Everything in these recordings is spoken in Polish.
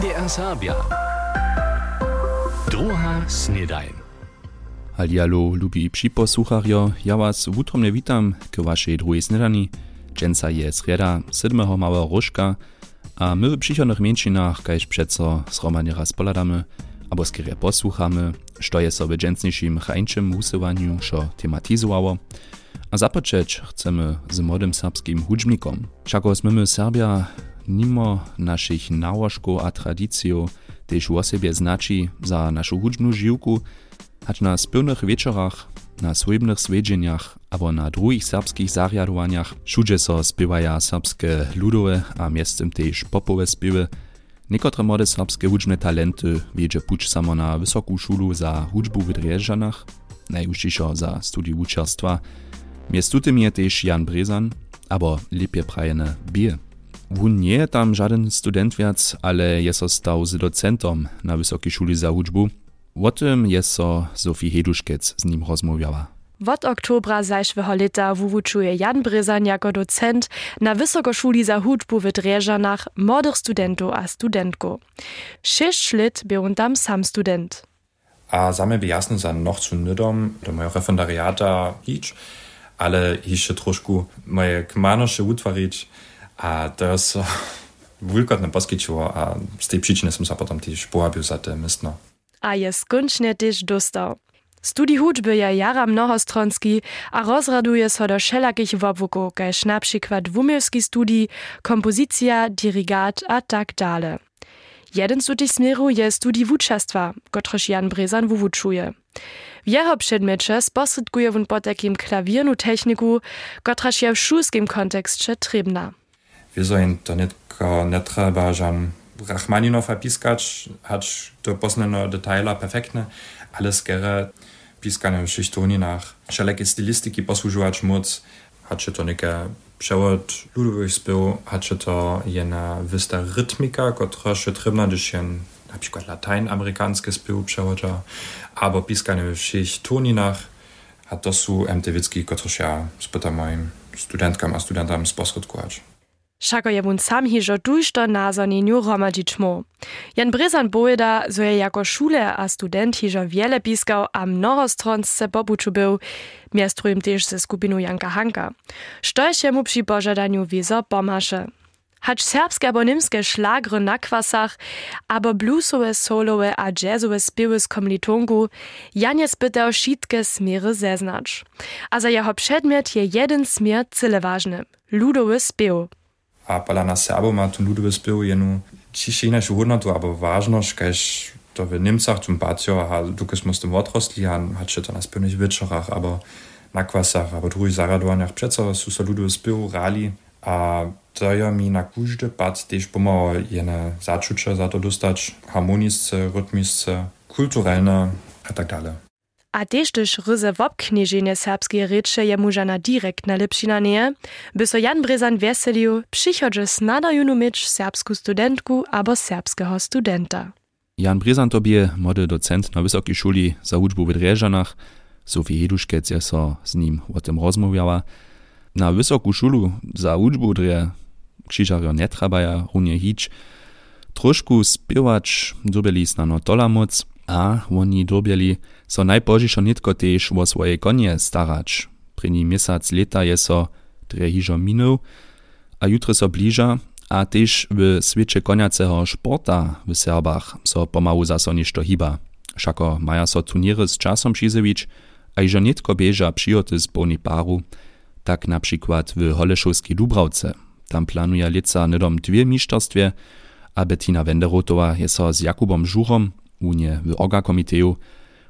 NDR Sabia. Druga snedajn. Halialo, lubi připosłucharjo, ja was wutromne witam k waszej drugiej snedani. Dżęca je sreda 7. małe różka, a my w przychodnych mieńczynach, kajż przeco zromanie raz poladamy, albo skierie posłuchamy, što je so w dżęcniejszym chańczym szo tematizowało. A zapoczeć chcemy z młodym serbskim hudźbnikom. Czako smymy Serbia nimo naszych nałożków a tradycją też o sobie znaczy za naszą hudźbną żyłku, Hać na spylnych wieczorach, na słybnych swiedzieniach, albo na drugich serbskich zariadowaniach wszędzie so spiewaja serbskie ludowe, a miestem też popowe spiewy. Niekotre młode serbskie hudźbne talenty wiedzie puć samo na wysoką szulu za hudźbu w Drieżanach, za studii učerstva. Miestu tym też Jan Brezan, abo lepiej prajene Bier. Wun nie tam żaden student wiac, ale je so stał z docentom na Wysokiej Szuli za hudźbu. O tym je so Sofie Heduszkec z nim rozmawiała. Od oktobra zajszłego lata wuwuczuje Jan Bryzan jako docent na Wysokoszuli za hudźbu w Drieżanach młodych studentów a studentków. Sześć lat był on tam sam student. A same by jasno za noch zu nydom do mojego referendariata iść, ale jeszcze troszkę moje kmanosze utwarić, a to jest wulkotne poskyčiło, a z tej przyczyny som sa potom połabił za te mistno. a je skončne tež dostał. Studi hudźby je jara mnohostronski a rozraduje so do wszelakich wobłuków, kaž na przykład wumiewski studii, kompozycja, dirigat a tak dale. Jeden z tych směrów je studii wuczestwa, kotreż Jan Brezan wuwuczuje. W jeho po takim klawiernu techniku, kotreż je w szulskim kontekście trybna. Wieso to netko nie trzeba żan Rachmaninow piskać, hać do poznano detailer perfektne, ale skere piskane w szychtoninach, wszelakie stylistyki posłużywać móc, hacze to niekie przewod ludowych spił, hacze to jena wysta rytmika, która się trybna, gdyż jen na przykład lateinamerykańskie spił przewodza, albo piskane w szychtoninach, a to są MTWicki, które ja spytam moim studentkam a studentom sposredkować. Šako je wun sam hižo dujšto nazornjenju hromadžić mo. Jan Brezan bojeda, zo je jako šule a student hižo wiele piskał a mnohostronsce popuču był, miastrujem też ze skupinu Janka Hanka. Štož je mu przy pożadaniu wizo pomaše. Hacz serbskie albo niemskie szlagry na kwasach, abo bluesowe, solowe a jazzowe spiewy z komlitongu, Jan je spytał wszystkie smiery zeznacz. A za jeho przedmiot je jeden smier cyle ważny – ludowy spiew. A pola na Serbo ma tu ludowy spił jenu. Ciszy inaczej hodnotu, albo ważność, kaž to w Niemcach zum Batio, a dukes musste odrosli, a hat się to na spylnych wieczorach, albo na kwasach, albo drugich zaradowaniach, przeco su so ludowy spił rali, a to ja mi na każdy pad też pomogło jene zaczucie za to dostać, harmonisce, rytmisce, kulturalne, a tak dalej. A tež tež ryze wobknieženje serbskie reče je mužana direkt na lepšina nie, by so Jan Brezan veselił, przychodže snadajunu mieć serbsku studentku abo serbskeho studenta. Jan Brezan tobie młody docent na Wysokiej Szuli za hudźbu w Drieżanach, Sofie Heduszkec je so z nim o tym rozmawiała. Na Wysoką Szulu za hudźbu drie krzyżario nie trabaja runie hić, troszku spiewać dobili snano tola moc, a oni dobieli so najpožišo nitko tež vo svoje konie starać. První měsac leta je so dre hižo minul, a jutre so blíža, a tež w sviče koniaceho športa w Serbach so pomału zaso ništo hiba. Šako maja so turniry z časom a ižo nitko bieža přijoty z paru, tak na przykład w Holešovskej Dubravce. Tam planuje lica nedom dwie mistrzostwie, a Bettina Wenderotowa je so z Jakubom Žurom, unie w Orga komiteju,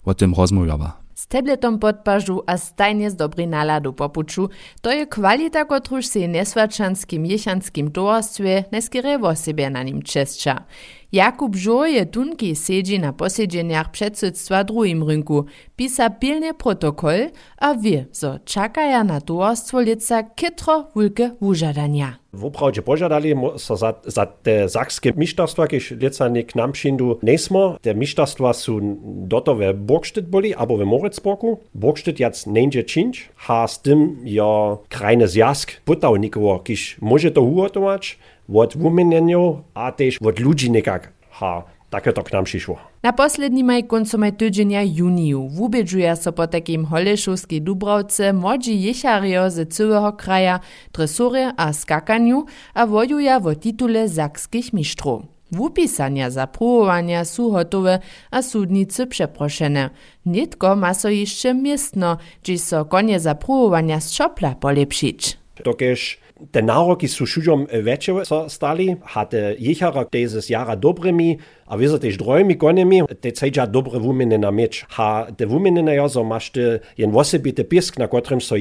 o tym rozmawiała. Z tabletom podpažu a stajnie z dobrej naladu popuču, to je kvalita, kotruž se nesvačanskim jechanskim towarstwie neskere o siebie na nim česča. Jakub Žo je tunki sedzi na posiedzeniach předsydstwa drugim rynku, pisa pilnie protokol, a wie, zo čakaja na towarstwo lica kytro wulke wužadania. Woprawdzie pożadali so za, za te sakskie mistrzostwa, kiedyś lica k nam przyndu nesmo. Te mistrzostwa są doto we Burgsztyt byli, albo we Moritzburgu. Burgsztyt jetzt nie czynć, ha z tym ja krajny zjazd pytał nikogo, kiedyś może to ugotować, od wumienienia, a też od ludzi nekak ha také to k nám přišlo. Na poslední maj koncomaj tydzienia juniju wubědžuje so po takim Holešovskej Dubravce młodzi jechario ze całego kraja dresury a skakanju a wojuja wo titule zakskich mistrów. Wupisania za próbowania su gotowe a sudnicy przeproszene. Nitko ma so jeszcze miestno, gdzie so konie za próbowania z szopla polepszyć. tokiž te naroki su šiužom večevo so stali, hate jihara äh, tezes jara dobremi, a wiedzą też drojmi koniemi, te cejdzia dobre wuminy na miecz. Ha te wuminy na jazo masz te jen osobity pisk, na którym so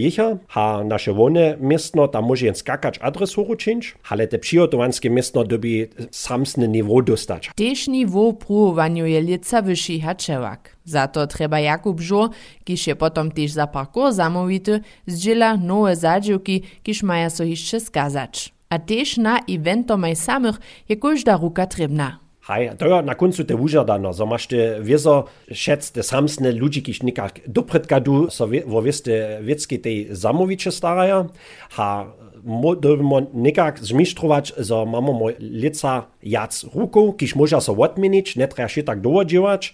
ha nasze wone miestno, tam może jen skakać adresoru czynić, ale te przygotowanskie miestno dobi samsny niveau dostać. Tež niveau pruwaniu je lica wyższy haczewak. Za to trzeba Jakub Żur, kiż je potom też za parkour zamówity, zdziela nowe zadziłki, kiż maja so skazać. A też na eventomaj samych je każda ruka trebna. Hej, to na koncu te užadano, so máš te viezo šec te samsne ľudí, kiž nikak dopredka du so vo vieste viecky tej zamoviče staraja, ha dobimo nekak zmištrować, so mamo mo lica jac rukou, kiž môža so odmenić, ne treba še tak dovodživać,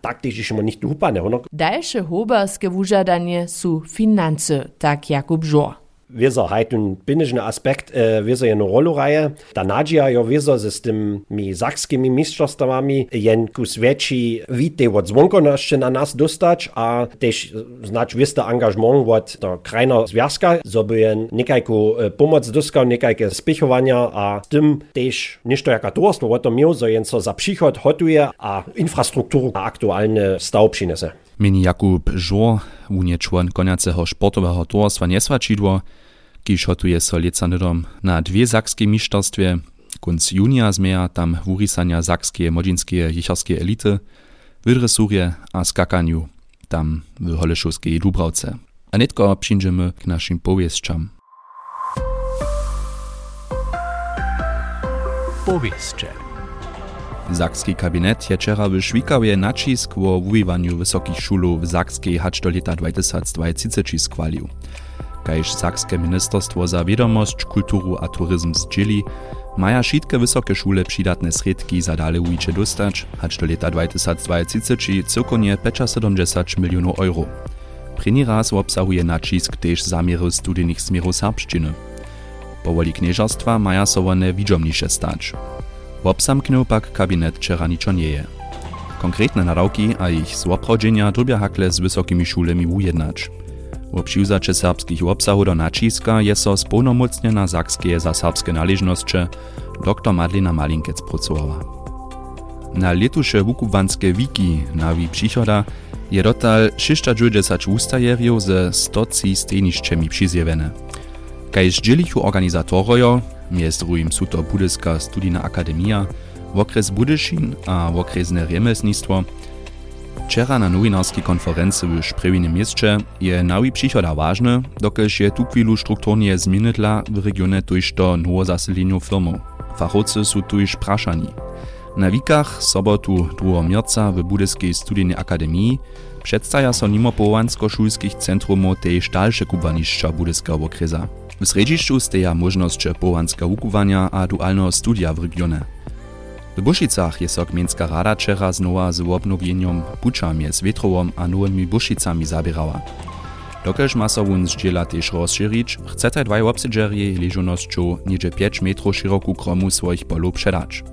tak też jeszcze nicht upane. Dalsze hoberskie wużadanie su finanse, tak Jakub Żor. Wieso halt ein binischen Aspekt, äh, wieso eine Rolloreihe. Da Nadia ja wieso z tym mi sakskimi mistrzostwami jen kus większy wite od dzwonkoności na nas dostać, a też znać wieste engagement od to krajna związka, żeby jen niekajku pomoc dostał, niekajkie spichowania, a tym też niż to jaka towarstwo o to miał, so jen so za przychod hotuje, a infrastrukturę aktualne stał przyniesie. Mini Jakub Żor, unie człon koniaceho sportowego towarstwa Nieswačidło, kiž hotuje so lecanydom na dwie sakskie mistrzostwie. Kunc junia zmeja tam wurisania sakskie modzinskie jicharskie elity, w dresurje a skakaniu, tam w Holeszowskiej Dubrawce. A netko przyjdziemy k naszym powieszczam. Powieszcze. Sakski kabinet je wczera w Szwikawie nacisk o wuiwaniu wysokich szulów w Sakskiej hacz do lata 2020 skwalił. Kajž Sakske ministerstwo za wiadomość, kulturu a turyzm zdzieli, maja wszystkie wysokie szule przydatne sredki za dale ujicze dostać, hacz do lata 2020 cyrkonie 570 milionów euro. První raz obsahuje nacisk też zamiery studijnych smerów serbszczyny. Powoli knieżarstwa maja so one stać. Obsamknął pak kabinet Czeraniczonjeje. Konkretne narauki, a ich złopchodzenia trubia hakle z wysokimi szulemi ujednać. W przyuzacze serbskich obsahu do naciska jest so spolnomocniona Sakskie za serbskie należności dr Madlina Malinkec-Procowała. Na letusze wukubwanskie wiki nawi przychoda je dotal 660 ustajeriów ze 103 steniszczemi przyzjewione. Kaj z dzielichu organizatorojo miest drugim su to Budyska studijna akademia, okres Budyšin a okresne remesnictwo, Wczera na nowinarskiej konferencji w Szprewinym mieście je nawi przychoda ważne, dokelż je tu chwilu strukturnie w regionie tuż do nowo zaseleniu firmów. Fachowcy są tuż. Na wikach sobotu 2 marca w Budyskiej Studijnej Akademii przedstawia so mimo połowansko-szulskich centrumów też dalsze kubaniszcza Budyskiego okresa. W sredziszczu steja możność połowanska ukuwania a dualnego studia w regionie. W Bušicach je so Gmieńska rada wczera znowa z obnowieniem bucza z Wietrowom a nowymi Bušicami zabierała. Dokelž ma so wun zdziela też rozširić, chce te dwaj obsedżerie leżonością niedzie 5 metrów szeroką kromu swoich polów przedać.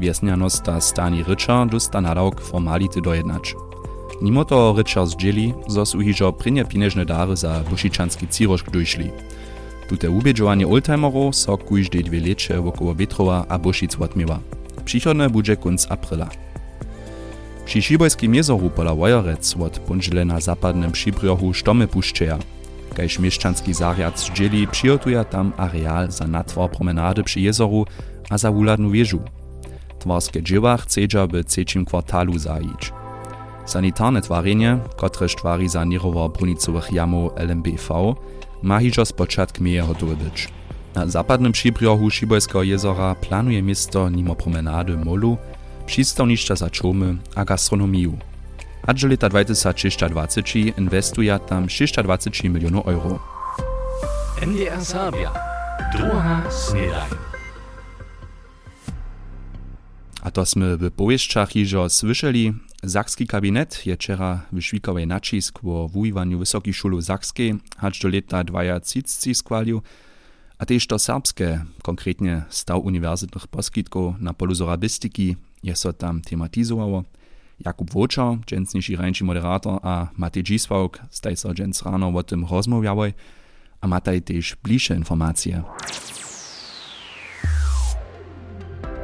Wiesnianost ta stani rycza dosta nadawk formality dojednać. Mimo to rycza zdzieli, zos uhižo prynie pieniężne dary za bušičanski cirożk dojšli. Tute ubieđovanie oldtimerów so kujždej dwie lecze wokoło Wietrowa a Bušic odmiewa. Přichodne bude kunc aprila. Při Šibojskim jezoru pola Wojerec od ponžile na zapadnym Šibrjohu štomy puščeja. Kajž mieszczanski zariad dzieli przygotuje tam areal za natwar promenady przy jezoru a za wuladnu wieżu. Twarskie dzieła chcedza by trzecim kwartalu zajić. Sanitarne twarenie, kotreż twari za nirowo brunicowych jamów LMBV, ma hižo meje hotowe być. Na zapadnym przybrzeżu Szybojskiego jezora planuje miasto nimo promenady molu, przystawniszcza za czomy a gastronomię. A do lata 2020 inwestuje tam 620 milionów euro. NDR Sabia. Druga snedaj. A to sme w powieściach iżo słyszeli, Zakski kabinet je wczera wyszwikowej nacisk o wujiwaniu Wysokich Szulu Zakskiej, hacz do leta 2030 skwalił, a też to serbskie, konkretnie staw uniwersytetnych poskitków na polu zorabistyki, je so tam tematizowało. Jakub Wočar, dżensniejszy rańczy moderator, a Matej Dziswałk, staj so dżens rano o tym rozmawiały, a mataj też bliższe informacje.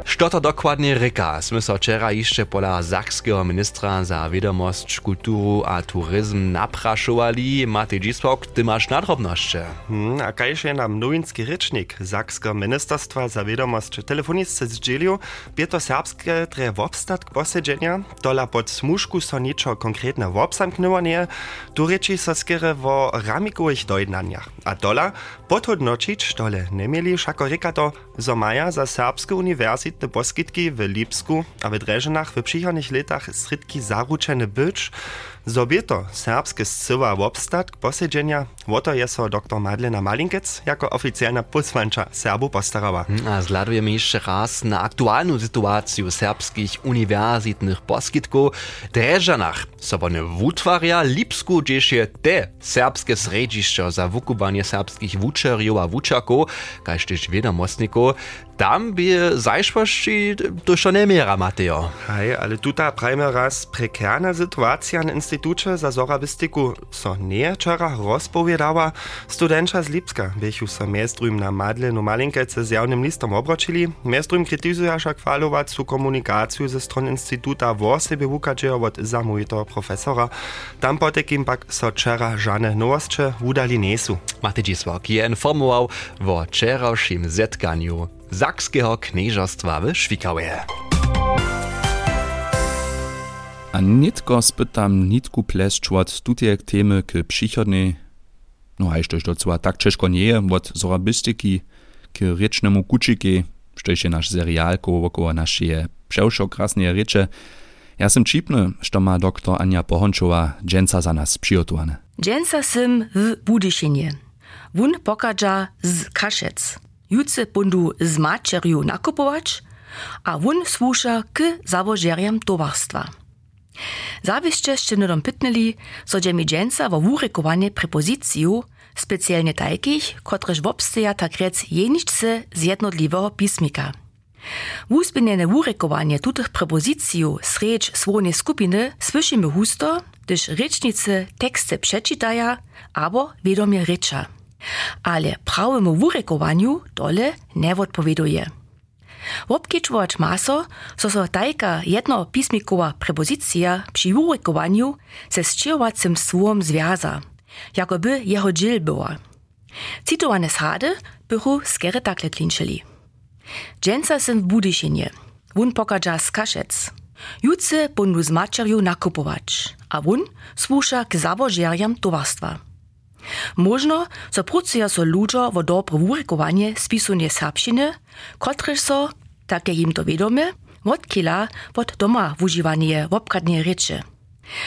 Što to dokładnie ryka? Sme so wczera jeszcze pola zakskiego ministra za wiadomość, kulturu a turyzm napraszowali. Matej Dzisłok, ty masz nadrobności. Hmm, a kajż je nam nowinski rycznik zakskiego ministerstwa za wiadomość telefoniczce zdzielił, bie to serbskie tre wobstatk posiedzenia, dola pod smuszku so niczo konkretne wobsamknęło nie, tu ryczy so skiery wo ramikowych dojednaniach. A dola podhodnočić, dole nie mieli všako ryka to, za serbskie uniwersytety poskitki w Lipsku a w Dreżynach w przychodnych latach sredki zaruczene być, Zobie to serbskie scyła obstatk posiedzenia, woto je so dr Madlena Malinkec jako oficjalna posłancza Serbu postarała. A zladujemy jeszcze raz na aktualną sytuację serbskich uniwersytetnych poskitków. Dreżanach sobone wutwarja Lipsku gdzieś je te serbskie sredziszcze za wukuwanie serbskich wuczerjów a wuczaków, każ też wiadomostników, tam by zajszłości nie miera, Mateo. Hej, ale tuta prajmy raz prekarna sytuacja na Instytucie za zorabistyku so nie wczoraj rozpowiadała. Studentka z Lipska bychu so miestrujem na Madlenu Malinkece z jawnym listom obročili. Miestrujem krytizuje však chwalowacą komunikację ze strony Instytuta w osobie wukaczego od zamówitego profesora. Tam potekim pak so wczoraj żadne nowości udali nesu. Matej Dzisłok je informował o wczorajszym zetkaniu Zakskiego knieżostwa w Szwikawie. A nitko spytam nitku pleszczłat tutejek temy k przychodnej, no a jeszcze docela tak ciężko nie je, od zorabistyki k rycznemu kuczyki, što je nasz serialko wokoło naszej przewszo krasnej rycze. Ja sam čipny, što ma doktor Anja Pohončova dženca za nas. Dženca sim w Budyšinie. Wun pokadža z Kašec. Juce bundu z mačerju nakupować, a wun słusza k zawożeriam towarstwa. Zawieszcze jeszcze nudom pytnęli, so mi dżęca wo wurekowanie prepozyciju, specjalnie takich, kotreż wobsteja tak rec jeniczce z jednotliwego pismika. Wuzbieniene wurekowanie tutych prepozyciju srecz słonie skupiny słyszymy husto, gdyż rycznicy teksty przeczytaja, albo wiadomie rycza. Ale prawemu wurekowaniu dole nie odpowieduje. Wobkičovač maso, so so tajka jedno pismikowa prepozicja przy wurekowaniu ze sčirowacym słowom związa, jakoby jeho dżil była. Citowane schady bychu skere takle klinczyli. Dżęca syn w Budyšinie, wun pokadża z a wun słusza k towarstwa. Možno so prucuja so ľuďo vo dobre wurekowanie spisunie serbšiny, kotrež so, tak je im to vedome, odkila od doma wužiwanie wobkradnie reče.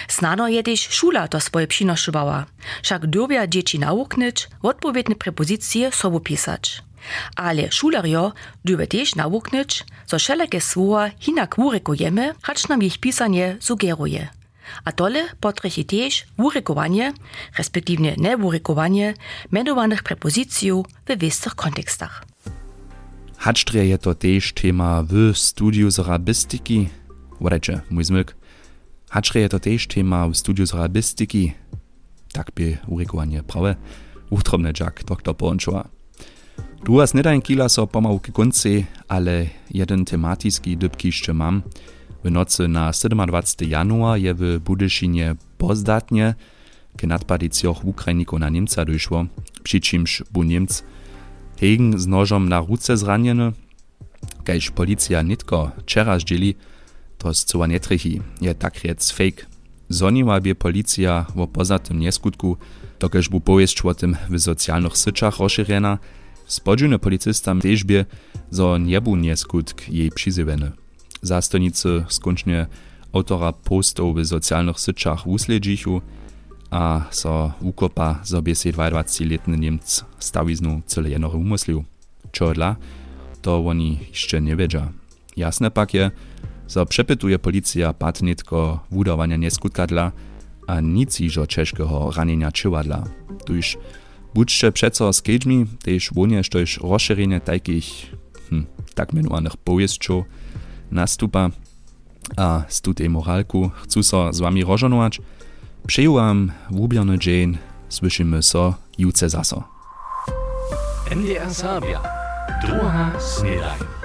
Snano je też szula to swoje przynoszywała, wszak dobia dzieci nauknyć, odpowiednie prepozycje sobu pisać. Ale szulario dubia też nauknyć, so wszelakie słowa hinak wurekujemy, hacz nam ich pisanie sugeruje. A tole potrechi też wurekowanie, respektywnie newurekowanie, menowanych prepozycjów w wystych kontekstach. Hacztrje je to tema w studiu zorabistyki, wodajcie, mój zmyk. Hacztrje je to też tema w studiu zorabistyki, tak by urekowanie prawe, utromny Jack dr Bončova. Du hast nicht ein kila so pomału k konci, ale jeden tematyczny dybki jeszcze mam – W nocy na 27. januar je w Budyšinie pozdatnie k nadpadicjoch Ukrajników na Niemca došło, przy czymś bu Niemc hegen z nożom na ruce zranjeny, kajż policja nitko wczera zdzieli, to zcoła netrychi, je tak rec fake. Zoniła bie policja wo poza tym nieskutku, dokeż bu powieść o tym w socjalnych syczach rozszerzona, spodziny policistam też bie, zo nie bu nieskutk jej przyzywany. Zastojnicy skończnie autora postów w socjalnych syczach usledžichu a so ukopa sobie 22-letny Niemc stawiznu cyle jenory umyslił. Čo dla, to oni jeszcze nie wiedzia. Jasne pak je, So przepytuje policja patnitko wudowania nieskutkadla, a nic iżo czeszkiego ranienia czywadla. Tuż budźcie przeco z kedźmi, też woniesz toż rozszerzenie takich, hm, tak mianowanych powieściów nastupa, a z tutej moralku chcę so z wami rozżonować. Przyjąłam wubiony dzień, słyszymy so juce zaso. NDR Sabia. Druga Snedaj.